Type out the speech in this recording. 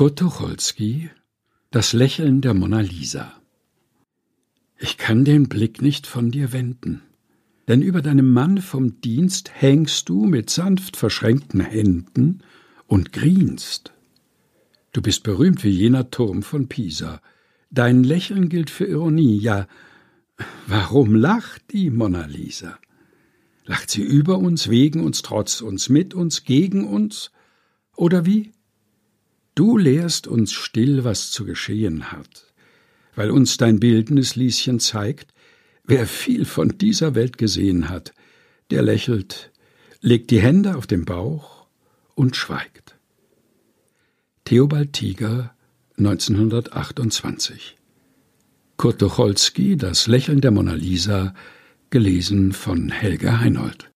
Kurt Tucholsky Das Lächeln der Mona Lisa Ich kann den Blick nicht von dir wenden, denn über deinem Mann vom Dienst hängst du mit sanft verschränkten Händen und grinst. Du bist berühmt wie jener Turm von Pisa. Dein Lächeln gilt für Ironie, ja. Warum lacht die Mona Lisa? Lacht sie über uns, wegen uns, trotz uns, mit uns, gegen uns? Oder wie? Du lehrst uns still, was zu geschehen hat, weil uns dein bildendes Lieschen zeigt, wer viel von dieser Welt gesehen hat, der lächelt, legt die Hände auf den Bauch und schweigt. Theobald Tiger 1928 Kurt Tucholsky Das Lächeln der Mona Lisa gelesen von Helge Heinold